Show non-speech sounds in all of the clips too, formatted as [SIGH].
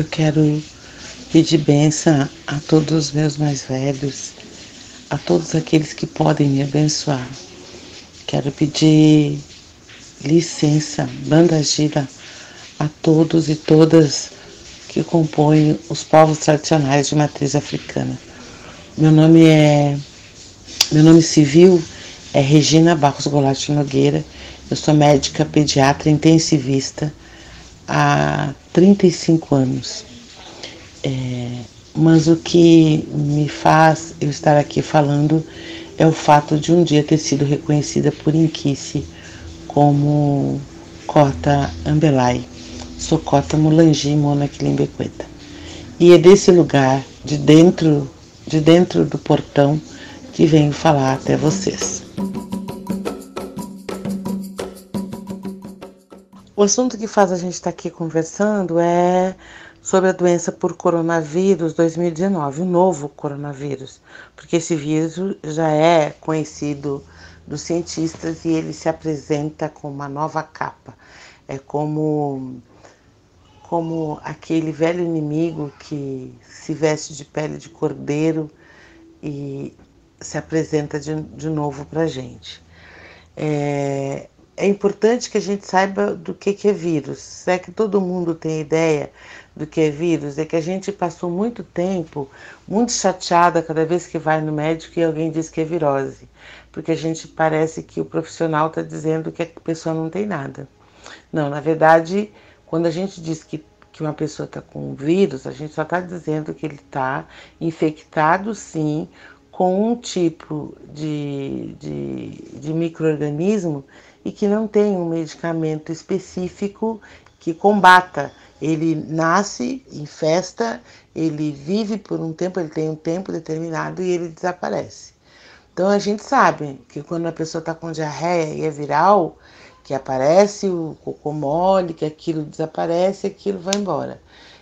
eu quero pedir bênção a todos os meus mais velhos, a todos aqueles que podem me abençoar. Quero pedir licença, banda gira, a todos e todas que compõem os povos tradicionais de matriz africana. Meu nome é. Meu nome civil é Regina Barros Goulart Nogueira. Eu sou médica pediatra intensivista há 35 anos. É, mas o que me faz eu estar aqui falando é o fato de um dia ter sido reconhecida por Inquice como cota Ambelai. Sou cota Mulangi Mona Quilimbequeta. E é desse lugar, de dentro, de dentro do portão, que venho falar até vocês. O assunto que faz a gente estar aqui conversando é sobre a doença por coronavírus 2019, o novo coronavírus, porque esse vírus já é conhecido dos cientistas e ele se apresenta com uma nova capa. É como como aquele velho inimigo que se veste de pele de cordeiro e se apresenta de, de novo para a gente. É, é importante que a gente saiba do que, que é vírus. Se é que todo mundo tem ideia do que é vírus, é que a gente passou muito tempo muito chateada cada vez que vai no médico e alguém diz que é virose, porque a gente parece que o profissional está dizendo que a pessoa não tem nada. Não, na verdade, quando a gente diz que, que uma pessoa está com vírus, a gente só está dizendo que ele está infectado, sim, com um tipo de, de, de microorganismo e que não tem um medicamento específico que combata. Ele nasce, infesta, ele vive por um tempo, ele tem um tempo determinado e ele desaparece. Então a gente sabe que quando a pessoa está com diarreia e é viral, que aparece o cocô mole, que aquilo desaparece, aquilo vai embora.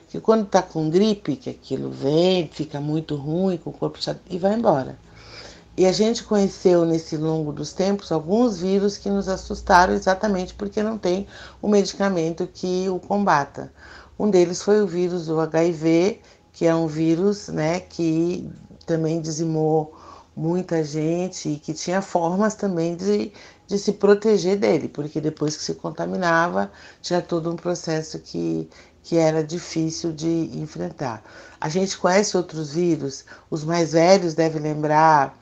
Que quando está com gripe, que aquilo vem, fica muito ruim, com o corpo chato, e vai embora. E a gente conheceu nesse longo dos tempos alguns vírus que nos assustaram exatamente porque não tem o um medicamento que o combata. Um deles foi o vírus do HIV, que é um vírus né, que também dizimou muita gente e que tinha formas também de, de se proteger dele, porque depois que se contaminava, tinha todo um processo que, que era difícil de enfrentar. A gente conhece outros vírus, os mais velhos devem lembrar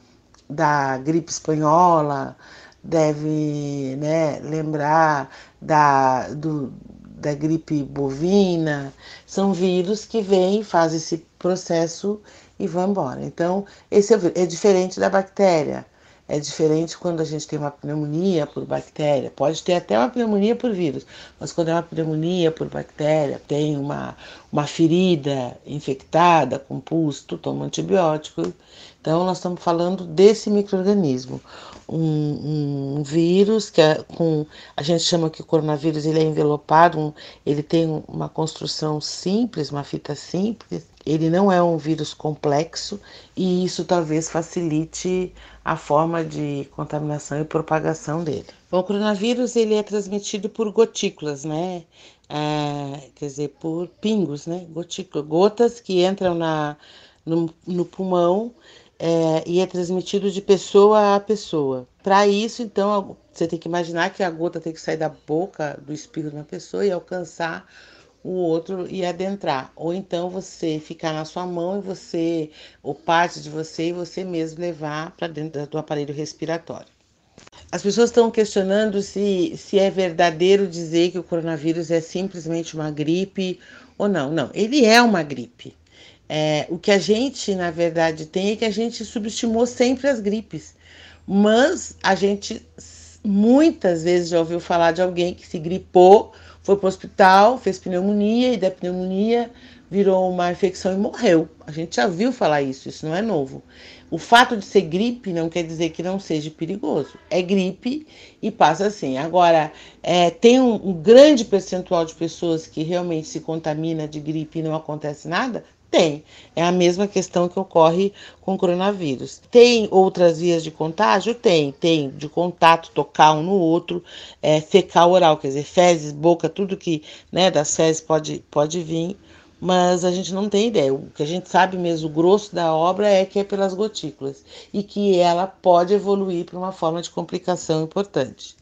da gripe espanhola, deve né, lembrar da, do, da gripe bovina. São vírus que vêm, fazem esse processo e vão embora. Então, esse é, é diferente da bactéria. É diferente quando a gente tem uma pneumonia por bactéria. Pode ter até uma pneumonia por vírus, mas quando é uma pneumonia por bactéria, tem uma, uma ferida infectada com pus, tu toma antibiótico. Então, nós estamos falando desse microorganismo. Um, um, vírus que é com a gente chama que o coronavírus ele é envelopado, um, ele tem uma construção simples, uma fita simples. Ele não é um vírus complexo e isso talvez facilite a forma de contaminação e propagação dele. Bom, o coronavírus ele é transmitido por gotículas, né? É, quer dizer, por pingos, né? Gotículas, gotas que entram na, no, no pulmão é, e é transmitido de pessoa a pessoa. Para isso, então, você tem que imaginar que a gota tem que sair da boca do espirro de uma pessoa e alcançar o outro e adentrar. Ou então você ficar na sua mão e você, ou parte de você, e você mesmo levar para dentro do aparelho respiratório. As pessoas estão questionando se, se é verdadeiro dizer que o coronavírus é simplesmente uma gripe ou não. Não, ele é uma gripe. É, o que a gente, na verdade, tem é que a gente subestimou sempre as gripes. Mas a gente muitas vezes já ouviu falar de alguém que se gripou, foi para o hospital, fez pneumonia e da pneumonia virou uma infecção e morreu. A gente já viu falar isso, isso não é novo. O fato de ser gripe não quer dizer que não seja perigoso. É gripe e passa assim. Agora, é, tem um, um grande percentual de pessoas que realmente se contamina de gripe e não acontece nada? Tem. É a mesma questão que ocorre com o coronavírus. Tem outras vias de contágio? Tem. Tem de contato, tocar um no outro, é, fecal oral, quer dizer, fezes, boca, tudo que né, das fezes pode, pode vir mas a gente não tem ideia. O que a gente sabe mesmo, o grosso da obra é que é pelas gotículas e que ela pode evoluir para uma forma de complicação importante.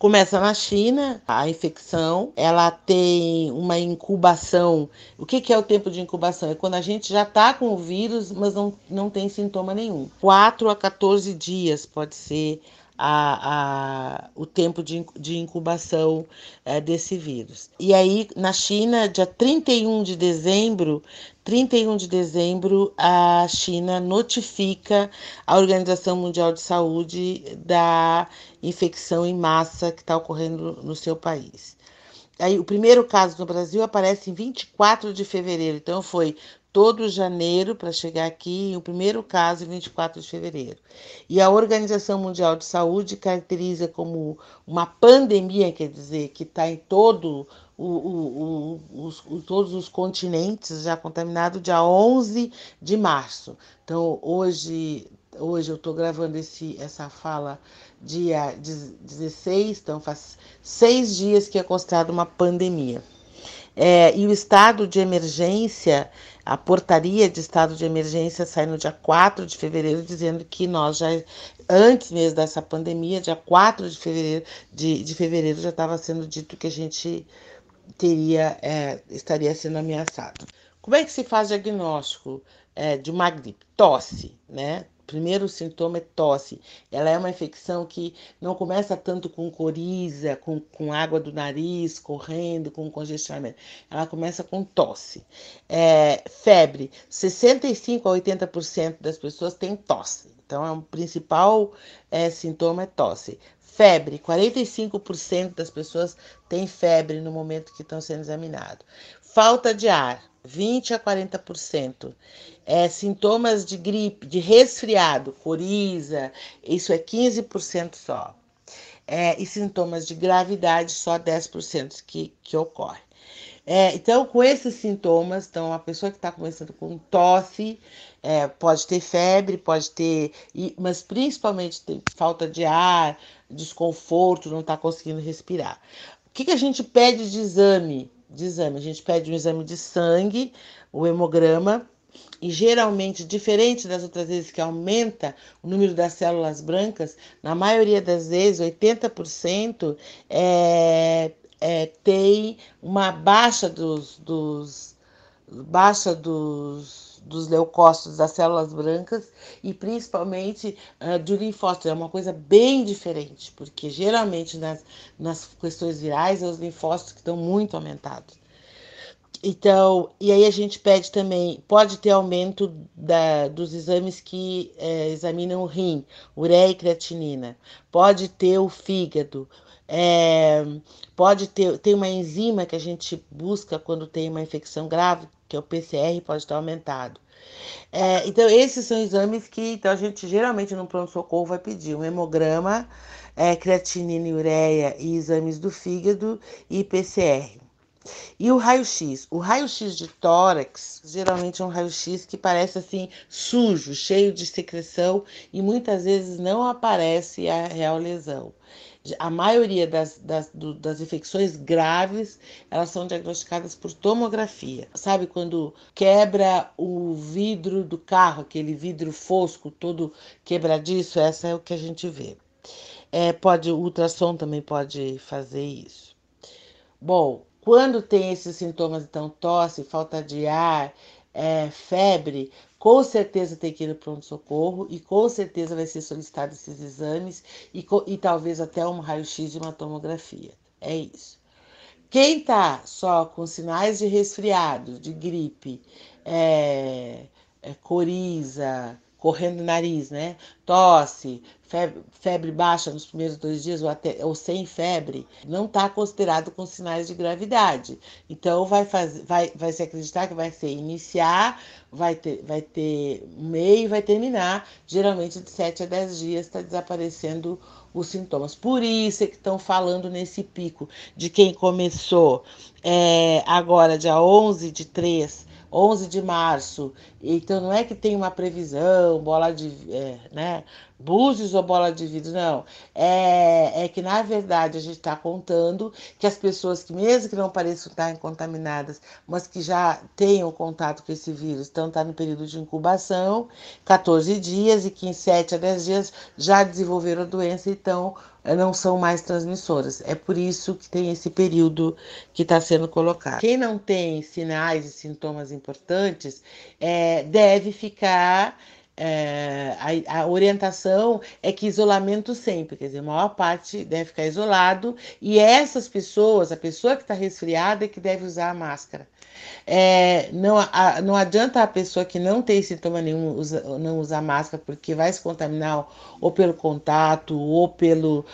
Começa na China, a infecção, ela tem uma incubação. O que, que é o tempo de incubação? É quando a gente já está com o vírus, mas não, não tem sintoma nenhum. 4 a 14 dias pode ser a, a, o tempo de, de incubação é, desse vírus. E aí, na China, dia 31 de dezembro, 31 de dezembro, a China notifica a Organização Mundial de Saúde da infecção em massa que está ocorrendo no seu país. Aí, o primeiro caso no Brasil aparece em 24 de fevereiro, então foi todo janeiro para chegar aqui, o primeiro caso em 24 de fevereiro. E a Organização Mundial de Saúde caracteriza como uma pandemia, quer dizer, que está em todo o, o, o, os, todos os continentes já contaminados, dia 11 de março. Então, hoje, hoje eu estou gravando esse, essa fala dia 16, então faz seis dias que é considerado uma pandemia. É, e o estado de emergência, a portaria de estado de emergência sai no dia 4 de fevereiro, dizendo que nós já, antes mesmo dessa pandemia, dia 4 de fevereiro, de, de fevereiro já estava sendo dito que a gente teria, é, estaria sendo ameaçado. Como é que se faz diagnóstico é, de uma gripe? Tosse, né? primeiro sintoma é tosse. Ela é uma infecção que não começa tanto com coriza, com, com água do nariz, correndo, com congestionamento. Ela começa com tosse. É, febre. 65 a 80% das pessoas têm tosse. Então, é o principal é, sintoma é tosse. Febre, 45% das pessoas têm febre no momento que estão sendo examinados. Falta de ar, 20 a 40%. É, sintomas de gripe, de resfriado, coriza, isso é 15% só. É, e sintomas de gravidade, só 10% que, que ocorre. É, então, com esses sintomas, então, a pessoa que está começando com tosse, é, pode ter febre, pode ter, mas principalmente tem falta de ar, desconforto, não está conseguindo respirar. O que, que a gente pede de exame? de exame. A gente pede um exame de sangue, o hemograma, e geralmente, diferente das outras vezes que aumenta o número das células brancas, na maioria das vezes, 80% é, é, tem uma baixa dos, dos baixa dos dos leucócitos, das células brancas e principalmente uh, do linfócito. É uma coisa bem diferente, porque geralmente nas, nas questões virais é os linfócitos que estão muito aumentados. Então, e aí a gente pede também, pode ter aumento da, dos exames que é, examinam o rim, ureia e creatinina, pode ter o fígado, é, pode ter, tem uma enzima que a gente busca quando tem uma infecção grave, que é o PCR, pode estar aumentado. É, então, esses são exames que então, a gente geralmente no pronto-socorro vai pedir um hemograma, é, creatinina e ureia e exames do fígado e PCR. E o raio-x? O raio-x de tórax geralmente é um raio-x que parece assim sujo, cheio de secreção e muitas vezes não aparece a real lesão a maioria das, das, do, das infecções graves elas são diagnosticadas por tomografia. Sabe quando quebra o vidro do carro, aquele vidro fosco todo quebradiço, essa é o que a gente vê. É, pode, o ultrassom também pode fazer isso. Bom, quando tem esses sintomas, então tosse, falta de ar, é, febre, com certeza tem que ir no pronto-socorro e com certeza vai ser solicitado esses exames e, e talvez até um raio-x de uma tomografia. É isso. Quem está só com sinais de resfriado, de gripe, é, é, coriza, correndo nariz, né? Tosse, febre, febre, baixa nos primeiros dois dias ou, até, ou sem febre, não está considerado com sinais de gravidade. Então vai, fazer, vai, vai se acreditar que vai ser iniciar, vai ter, vai ter meio e vai terminar. Geralmente de 7 a 10 dias está desaparecendo os sintomas. Por isso é que estão falando nesse pico de quem começou é, agora, dia 11 de 3 11 de março. Então não é que tem uma previsão, bola de, é, né, búzios ou bola de vidro, não. É, é que na verdade a gente está contando que as pessoas que mesmo que não pareçam estar contaminadas, mas que já tenham contato com esse vírus, estão tá no período de incubação, 14 dias e que em 7 a 10 dias já desenvolveram a doença, então não são mais transmissoras. É por isso que tem esse período que está sendo colocado. Quem não tem sinais e sintomas importantes é, deve ficar. É, a, a, orientação é que isolamento sempre, quer dizer, a maior parte deve ficar isolado, e essas pessoas, a pessoa que está resfriada é que deve usar a máscara. É, não, a, não adianta a pessoa que não tem sintoma nenhum usa, não usar máscara, porque vai se contaminar ou pelo contato ou pelo,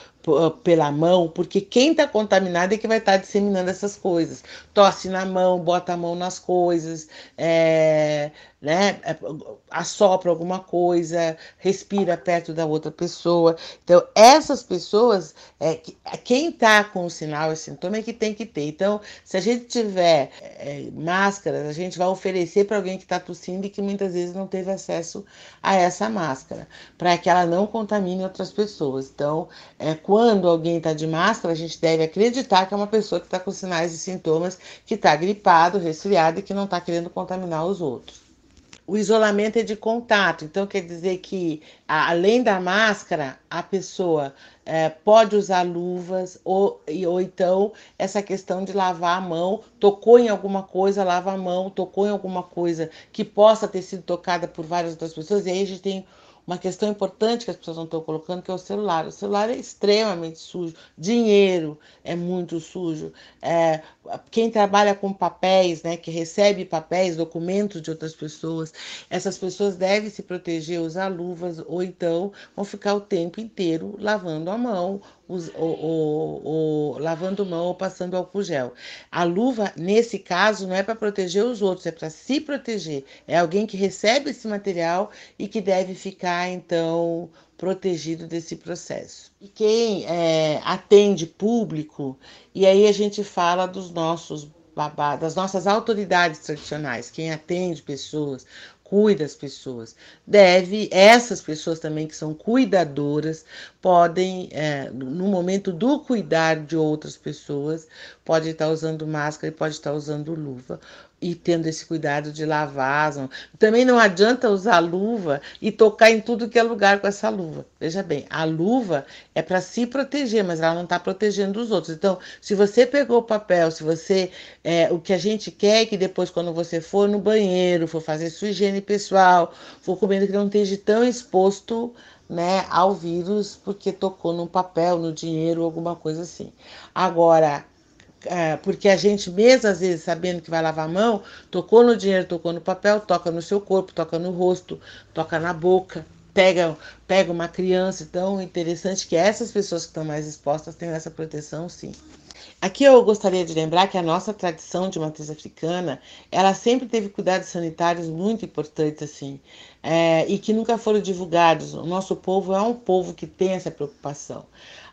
pela mão, porque quem está contaminado é que vai estar tá disseminando essas coisas. Tosse na mão, bota a mão nas coisas, é, né, é, assopra alguma coisa, respira perto da outra pessoa. Então, essas pessoas, é, quem está com o sinal e sintoma é que tem que ter. Então, se a gente tiver é, máscaras, a gente vai oferecer para alguém que está tossindo e que muitas vezes não teve acesso a essa máscara, para que ela não contamine outras pessoas. Então, é, quando alguém está de máscara, a gente deve acreditar que é uma pessoa que está com sinais e sintomas, que está gripado, resfriado e que não está querendo contaminar os outros o isolamento é de contato, então quer dizer que, além da máscara, a pessoa é, pode usar luvas, ou, ou então essa questão de lavar a mão, tocou em alguma coisa, lava a mão, tocou em alguma coisa que possa ter sido tocada por várias outras pessoas, e aí a gente tem uma questão importante que as pessoas não estão colocando, que é o celular. O celular é extremamente sujo, dinheiro é muito sujo. É, quem trabalha com papéis, né, que recebe papéis, documentos de outras pessoas, essas pessoas devem se proteger, usar luvas, ou então vão ficar o tempo inteiro lavando a mão, os, lavando mão ou passando álcool gel. A luva, nesse caso, não é para proteger os outros, é para se proteger. É alguém que recebe esse material e que deve ficar, então, protegido desse processo. E quem é, atende público, e aí a gente fala dos nossos das nossas autoridades tradicionais, quem atende pessoas, cuida das pessoas. Deve, essas pessoas também que são cuidadoras, podem, é, no momento do cuidar de outras pessoas, pode estar usando máscara e pode estar usando luva e tendo esse cuidado de lavar. Também não adianta usar luva e tocar em tudo que é lugar com essa luva. Veja bem, a luva é para se proteger, mas ela não está protegendo os outros. Então, se você pegou o papel, se você. É, o que a gente quer é que depois, quando você for no banheiro, for fazer sua higiene pessoal, for comendo, que não esteja tão exposto né, ao vírus porque tocou no papel, no dinheiro, alguma coisa assim. Agora, porque a gente mesmo às vezes sabendo que vai lavar a mão, tocou no dinheiro, tocou no papel, toca no seu corpo, toca no rosto, toca na boca, pega, pega uma criança. Então, interessante que essas pessoas que estão mais expostas tenham essa proteção, sim. Aqui eu gostaria de lembrar que a nossa tradição de matriz africana, ela sempre teve cuidados sanitários muito importantes assim, é, e que nunca foram divulgados. O nosso povo é um povo que tem essa preocupação.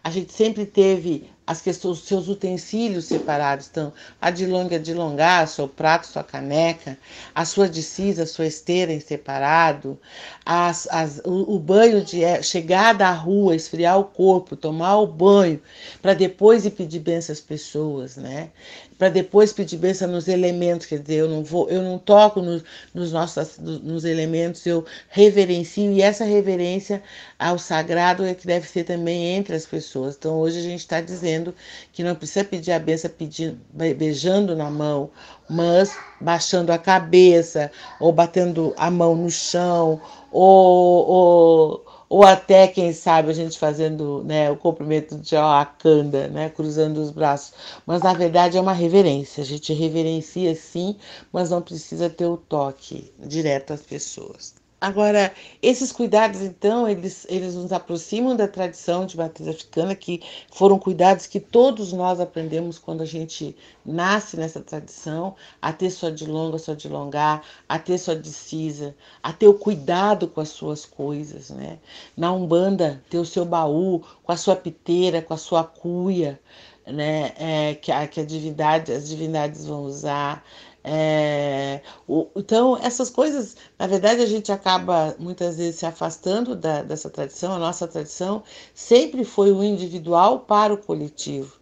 A gente sempre teve as questões, os seus utensílios separados. Então, a de longa de longar, seu prato, sua caneca, a sua decisa, a sua esteira em separado, as, as, o, o, banho de é, chegar da rua, esfriar o corpo, tomar o banho, para depois ir pedir bênção às pessoas, né? Para depois pedir bênção nos elementos, quer dizer, eu não vou, eu não toco nos, nos nossos nos elementos, eu reverencio e essa reverência ao sagrado é que deve ser também entre as pessoas. Então hoje a gente está dizendo que não precisa pedir a benção pedindo, beijando na mão, mas baixando a cabeça, ou batendo a mão no chão, ou, ou, ou até, quem sabe, a gente fazendo né, o cumprimento de Akanda, né, cruzando os braços. Mas na verdade é uma reverência, a gente reverencia sim, mas não precisa ter o toque direto às pessoas. Agora, esses cuidados, então, eles, eles nos aproximam da tradição de matriz africana, que foram cuidados que todos nós aprendemos quando a gente nasce nessa tradição, a ter sua de longa, sua de longar, a ter sua de cisa, a ter o cuidado com as suas coisas, né? Na Umbanda, ter o seu baú com a sua piteira, com a sua cuia, né? É, que, a, que a divindade, as divindades vão usar É, o, então, essas coisas, na verdade, a gente acaba muitas vezes se afastando da, dessa tradição. A nossa tradição sempre foi o individual para o coletivo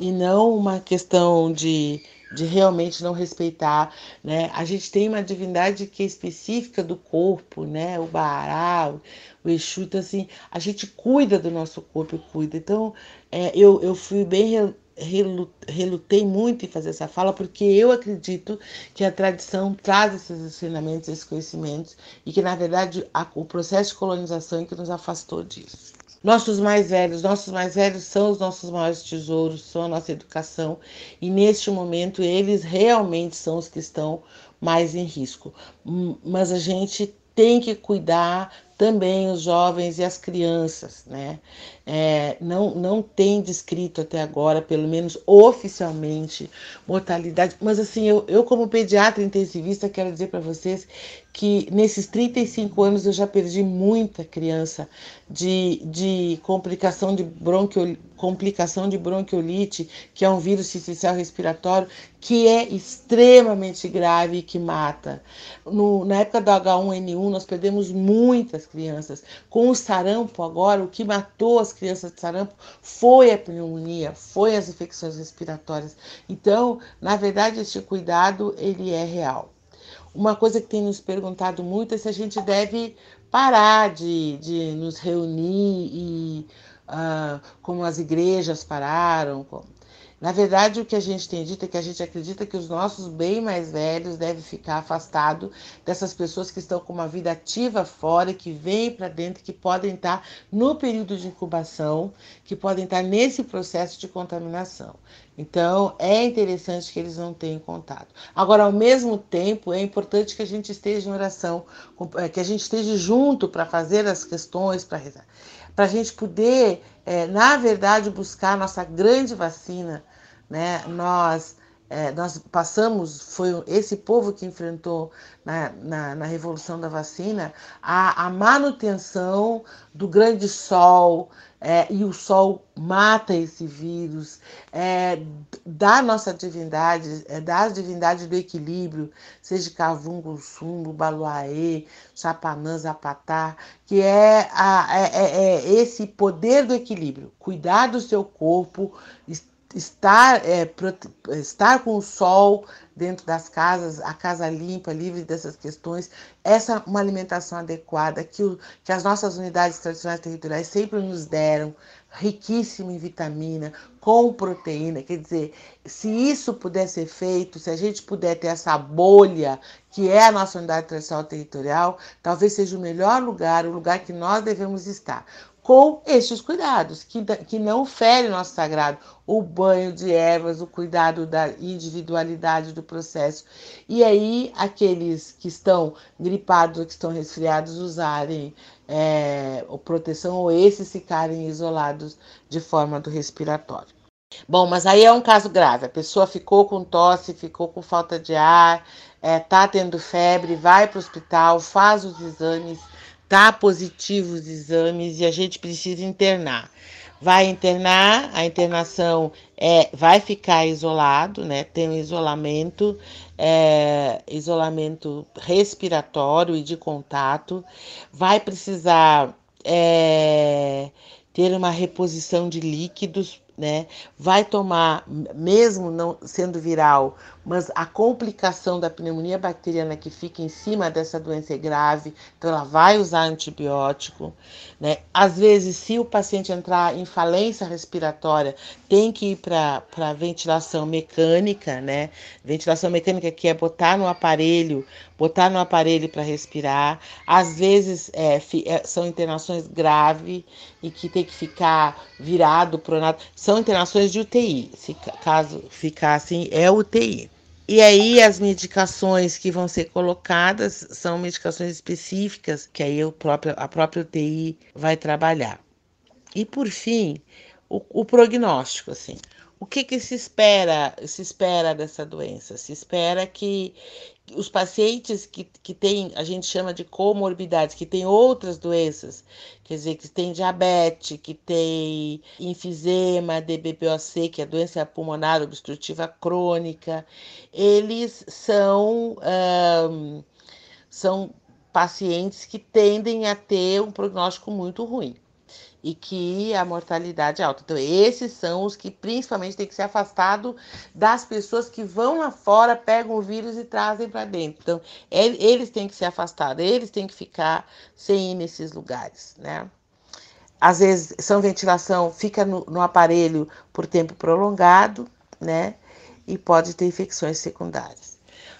e não uma questão de, de realmente não respeitar, né? A gente tem uma divindade que é específica do corpo, né? O Baará, o Exu, então assim, a gente cuida do nosso corpo, cuida. Então, é, eu, eu fui bem relutei muito em fazer essa fala porque eu acredito que a tradição traz esses ensinamentos, esses conhecimentos e que na verdade a, o processo de colonização é que nos afastou disso. Nossos mais velhos, nossos mais velhos são os nossos maiores tesouros, são a nossa educação e neste momento eles realmente são os que estão mais em risco. Hum, mas a gente tem que cuidar também os jovens e as crianças, né? É, não, não tem descrito até agora, pelo menos oficialmente, mortalidade. Mas assim, eu, eu como pediatra intensivista, quero dizer para vocês que nesses 35 anos eu já perdi muita criança de, de complicação de bronquiolite, complicação de bronquiolite, que é um vírus sisticial respiratório, que é extremamente grave e que mata. No, na época do H1N1, nós perdemos muitas crianças. Com o sarampo agora, o que matou as crianças de sarampo foi a pneumonia, foi as infecções respiratórias. Então, na verdade, este cuidado ele é real. Uma coisa que tem nos perguntado muito é se a gente deve parar de, de nos reunir e uh, como as igrejas pararam, como na verdade, o que a gente tem dito é que a gente acredita que os nossos bem mais velhos devem ficar afastados dessas pessoas que estão com uma vida ativa fora, que vêm para dentro, que podem estar no período de incubação, que podem estar nesse processo de contaminação. Então, é interessante que eles não tenham contato. Agora, ao mesmo tempo, é importante que a gente esteja em oração, é, que a gente esteja junto para fazer as questões, para rezar para a gente poder, é, na verdade, buscar a nossa grande vacina. Né? Nós, é, nós passamos, foi esse povo que enfrentou na, na, na Revolução da Vacina a, a manutenção do grande sol, é, e o sol mata esse vírus, é, da nossa divindade, é, das divindades do equilíbrio, seja Cavungo, Sumbo, Baluaê, Chapanã, Zapatá, que é, a, é, é, é, esse poder do equilíbrio, cuidar do seu corpo, estar, é, estar com o sol dentro das casas, a casa limpa, livre dessas questões, essa uma alimentação adequada que, o, que as nossas unidades tradicionais territoriais sempre nos deram, riquíssima em vitamina, com proteína. Quer dizer, se isso puder ser feito, se a gente puder ter essa bolha que é a nossa unidade tradicional territorial, talvez seja o melhor lugar, o lugar que nós devemos estar com estes cuidados, que, que não o nosso sagrado, o banho de ervas, o cuidado da individualidade do processo. E aí, aqueles que estão gripados ou que estão resfriados usarem é, proteção ou esses ficarem isolados de forma do respiratório. Bom, mas aí é um caso grave. A pessoa ficou com tosse, ficou com falta de ar, é, tá tendo febre, vai para o hospital, faz os exames tá positivo os exames e a gente precisa internar. Vai internar, a internação é, vai ficar isolado, né? Tem um isolamento, é, isolamento respiratório e de contato. Vai precisar é, ter uma reposição de líquidos né? Vai tomar, mesmo não sendo viral, mas a complicação da pneumonia bacteriana que fica em cima dessa doença é grave, então ela vai usar antibiótico, né? Às vezes, se o paciente entrar em falência respiratória, tem que ir para ventilação mecânica, né? Ventilação mecânica que é botar no aparelho, botar no aparelho para respirar. Às vezes é, é, são internações graves e que tem que ficar virado, pronado. São internações de UTI. Se caso ficar assim, é UTI. E aí as medicações que vão ser colocadas são medicações específicas que aí o próprio, a própria UTI vai trabalhar. E por fim, o, o prognóstico, assim. O que, que se espera se espera dessa doença? Se espera que os pacientes que, que têm, a gente chama de comorbidades, que têm outras doenças, quer dizer, que tem diabetes, que tem enfisema, DBPOC, que é a doença pulmonar obstrutiva crônica, eles são, um, são pacientes que tendem a ter um prognóstico muito ruim e que a mortalidade é alta. Então, esses são os que principalmente têm que ser afastados das pessoas que vão lá fora, pegam o vírus e trazem para dentro. Então, eles têm que ser afastados, eles têm que ficar sem ir nesses lugares, né? Às vezes, são ventilação, fica no, no aparelho por tempo prolongado, né? E pode ter infecções secundárias.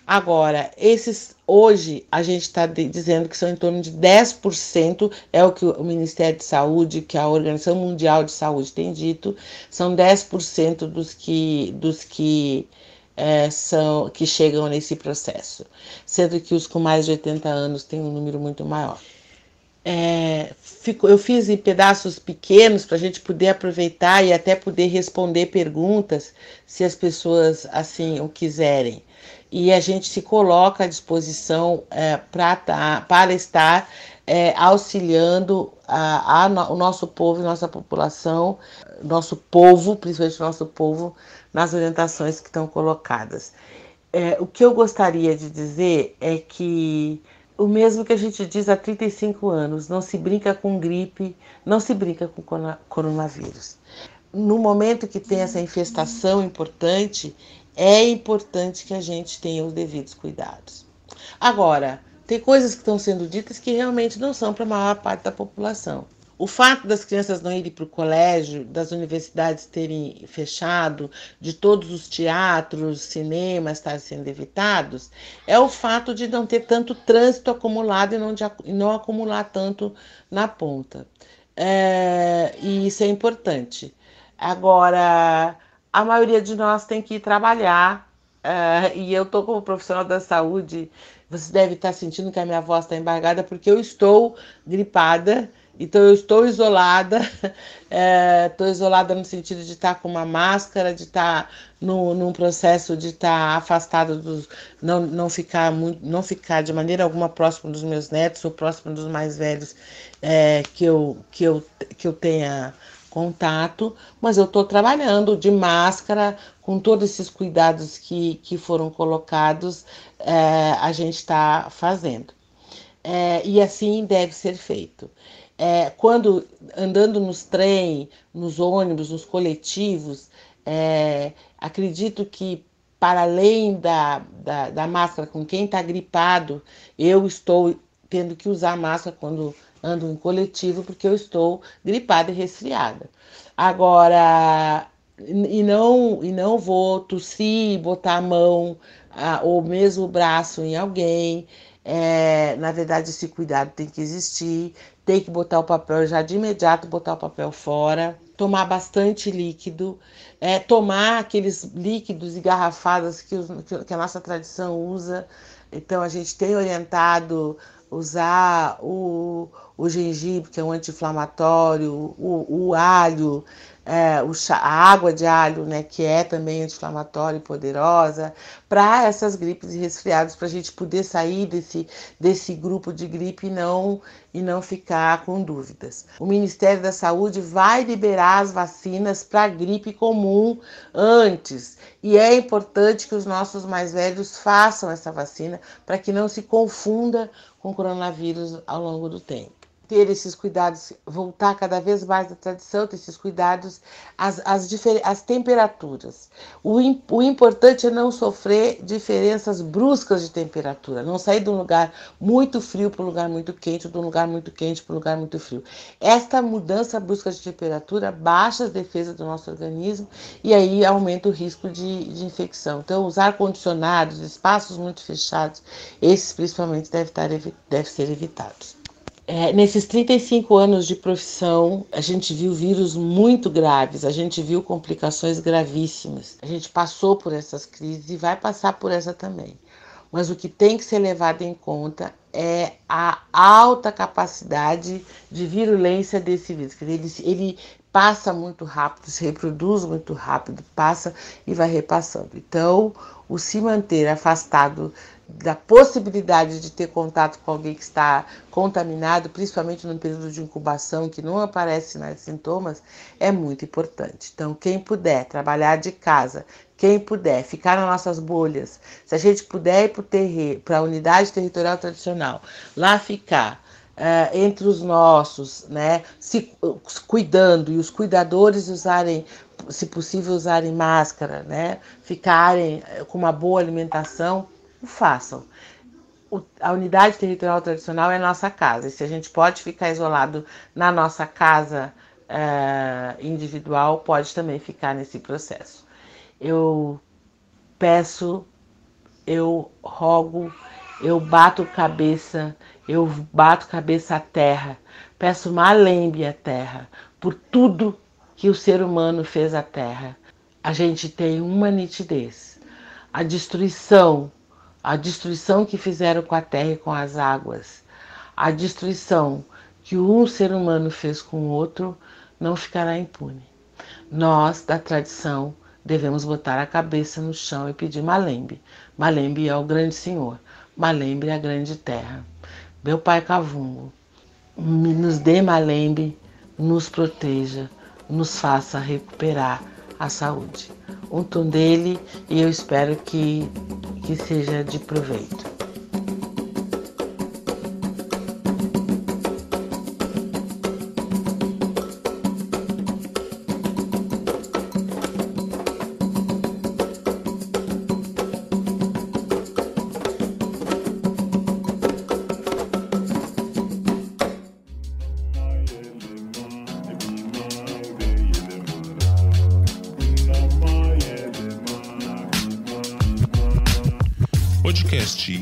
Agora, esses hoje a gente está dizendo que são em torno de 10%, é o que o Ministério de Saúde, que a Organização Mundial de Saúde tem dito, são 10% dos que, dos que é, são que chegam nesse processo, sendo que os com mais de 80 anos têm um número muito maior. É, fico, eu fiz em pedaços pequenos para a gente poder aproveitar e até poder responder perguntas, se as pessoas assim o quiserem e a gente se coloca à disposição é, pra, tá, para estar é, auxiliando a, a, o nosso povo, nossa população, nosso povo, principalmente nosso povo, nas orientações que estão colocadas. É, o que eu gostaria de dizer é que o mesmo que a gente diz há 35 anos, não se brinca com gripe, não se brinca com coronavírus. No momento que tem essa infestação importante, é importante que a gente tenha os devidos cuidados. Agora, tem coisas que estão sendo ditas que realmente não são para a maior parte da população. O fato das crianças não irem para o colégio, das universidades terem fechado, de todos os teatros, cinemas estarem sendo evitados, é o fato de não ter tanto trânsito acumulado e não, de, não acumular tanto na ponta. É, e isso é importante. Agora, a maioria de nós tem que ir trabalhar. Uh, e eu estou como profissional da saúde, você deve estar sentindo que a minha voz está embargada, porque eu estou gripada, então eu estou isolada, [LAUGHS] estou uh, isolada no sentido de estar com uma máscara, de estar no, num processo de estar afastada dos. Não, não, ficar muito, não ficar de maneira alguma próximo dos meus netos ou próximo dos mais velhos é, que, eu, que, eu, que eu tenha contato, mas eu estou trabalhando de máscara, com todos esses cuidados que, que foram colocados, é, a gente está fazendo. É, e assim deve ser feito. É, quando andando nos trem, nos ônibus, nos coletivos, é, acredito que para além da, da, da máscara com quem está gripado, eu estou tendo que usar máscara quando ando em coletivo porque eu estou gripada e resfriada. Agora, e não, e não vou tossir, botar a mão ou mesmo o braço em alguém. É, na verdade, esse cuidado tem que existir. Tem que botar o papel já de imediato, botar o papel fora. Tomar bastante líquido. É, tomar aqueles líquidos e que, os, que a nossa tradição usa. Então, a gente tem orientado usar o, o gengibre, que é um anti-inflamatório, o, o alho, é, chá, a água de alho, né, que é também anti-inflamatória e poderosa, para essas gripes e resfriados, para a gente poder sair desse, desse grupo de gripe e não, e não ficar com dúvidas. O Ministério da Saúde vai liberar as vacinas para gripe comum antes, e é importante que os nossos mais velhos façam essa vacina para que não se confunda com coronavírus ao longo do tempo ter esses cuidados, voltar cada vez mais da tradição, ter esses cuidados, as, as, as temperaturas. O, o importante é não sofrer diferenças bruscas de temperatura, não sair de um lugar muito frio para um lugar muito quente, ou de um lugar muito quente para um lugar muito frio. Esta mudança brusca de temperatura baixa as defesas do nosso organismo e aí aumenta o risco de, de infecção. Então, usar condicionados, espaços muito fechados, esses principalmente devem, estar, devem ser evitados. É, nesses 35 anos de profissão, a gente viu vírus muito graves, a gente viu complicações gravíssimas. A gente passou por essas crises e vai passar por essa também. mas o que tem que ser levado em conta é a alta capacidade de virulência desse vírus. Ele, ele passa muito rápido, se reproduz muito rápido, passa e vai repassando. Então, o se manter afastado da possibilidade de ter contato com alguém que está contaminado, principalmente no período de incubação, que não aparece sinais sintomas, é muito importante. Então, quem puder trabalhar de casa, quem puder ficar nas nossas bolhas, se a gente puder ir para a unidade territorial tradicional, lá ficar, Uh, entre os nossos, né, se cuidando e os cuidadores usarem, se possível, usarem máscara, né, ficarem eh, com uma boa alimentação, o façam. O, a unidade territorial tradicional é nossa casa, e se a gente pode ficar isolado na nossa casa uh, individual, pode também ficar nesse processo. Eu peço, eu rogo, eu bato cabeça, eu bato cabeça à terra, peço malembe à terra por tudo que o ser humano fez à terra. A gente tem uma nitidez. A destruição a destruição que fizeram com a terra e com as águas, a destruição que um ser humano fez com o outro, não ficará impune. Nós, da tradição, devemos botar a cabeça no chão e pedir Malembe. Malembe é o grande Senhor, Malembe é a grande terra. Meu Pai Cavungo, nos dê Malembe, nos proteja, nos faça recuperar a saúde. Um tom dele e eu espero que que seja de proveito.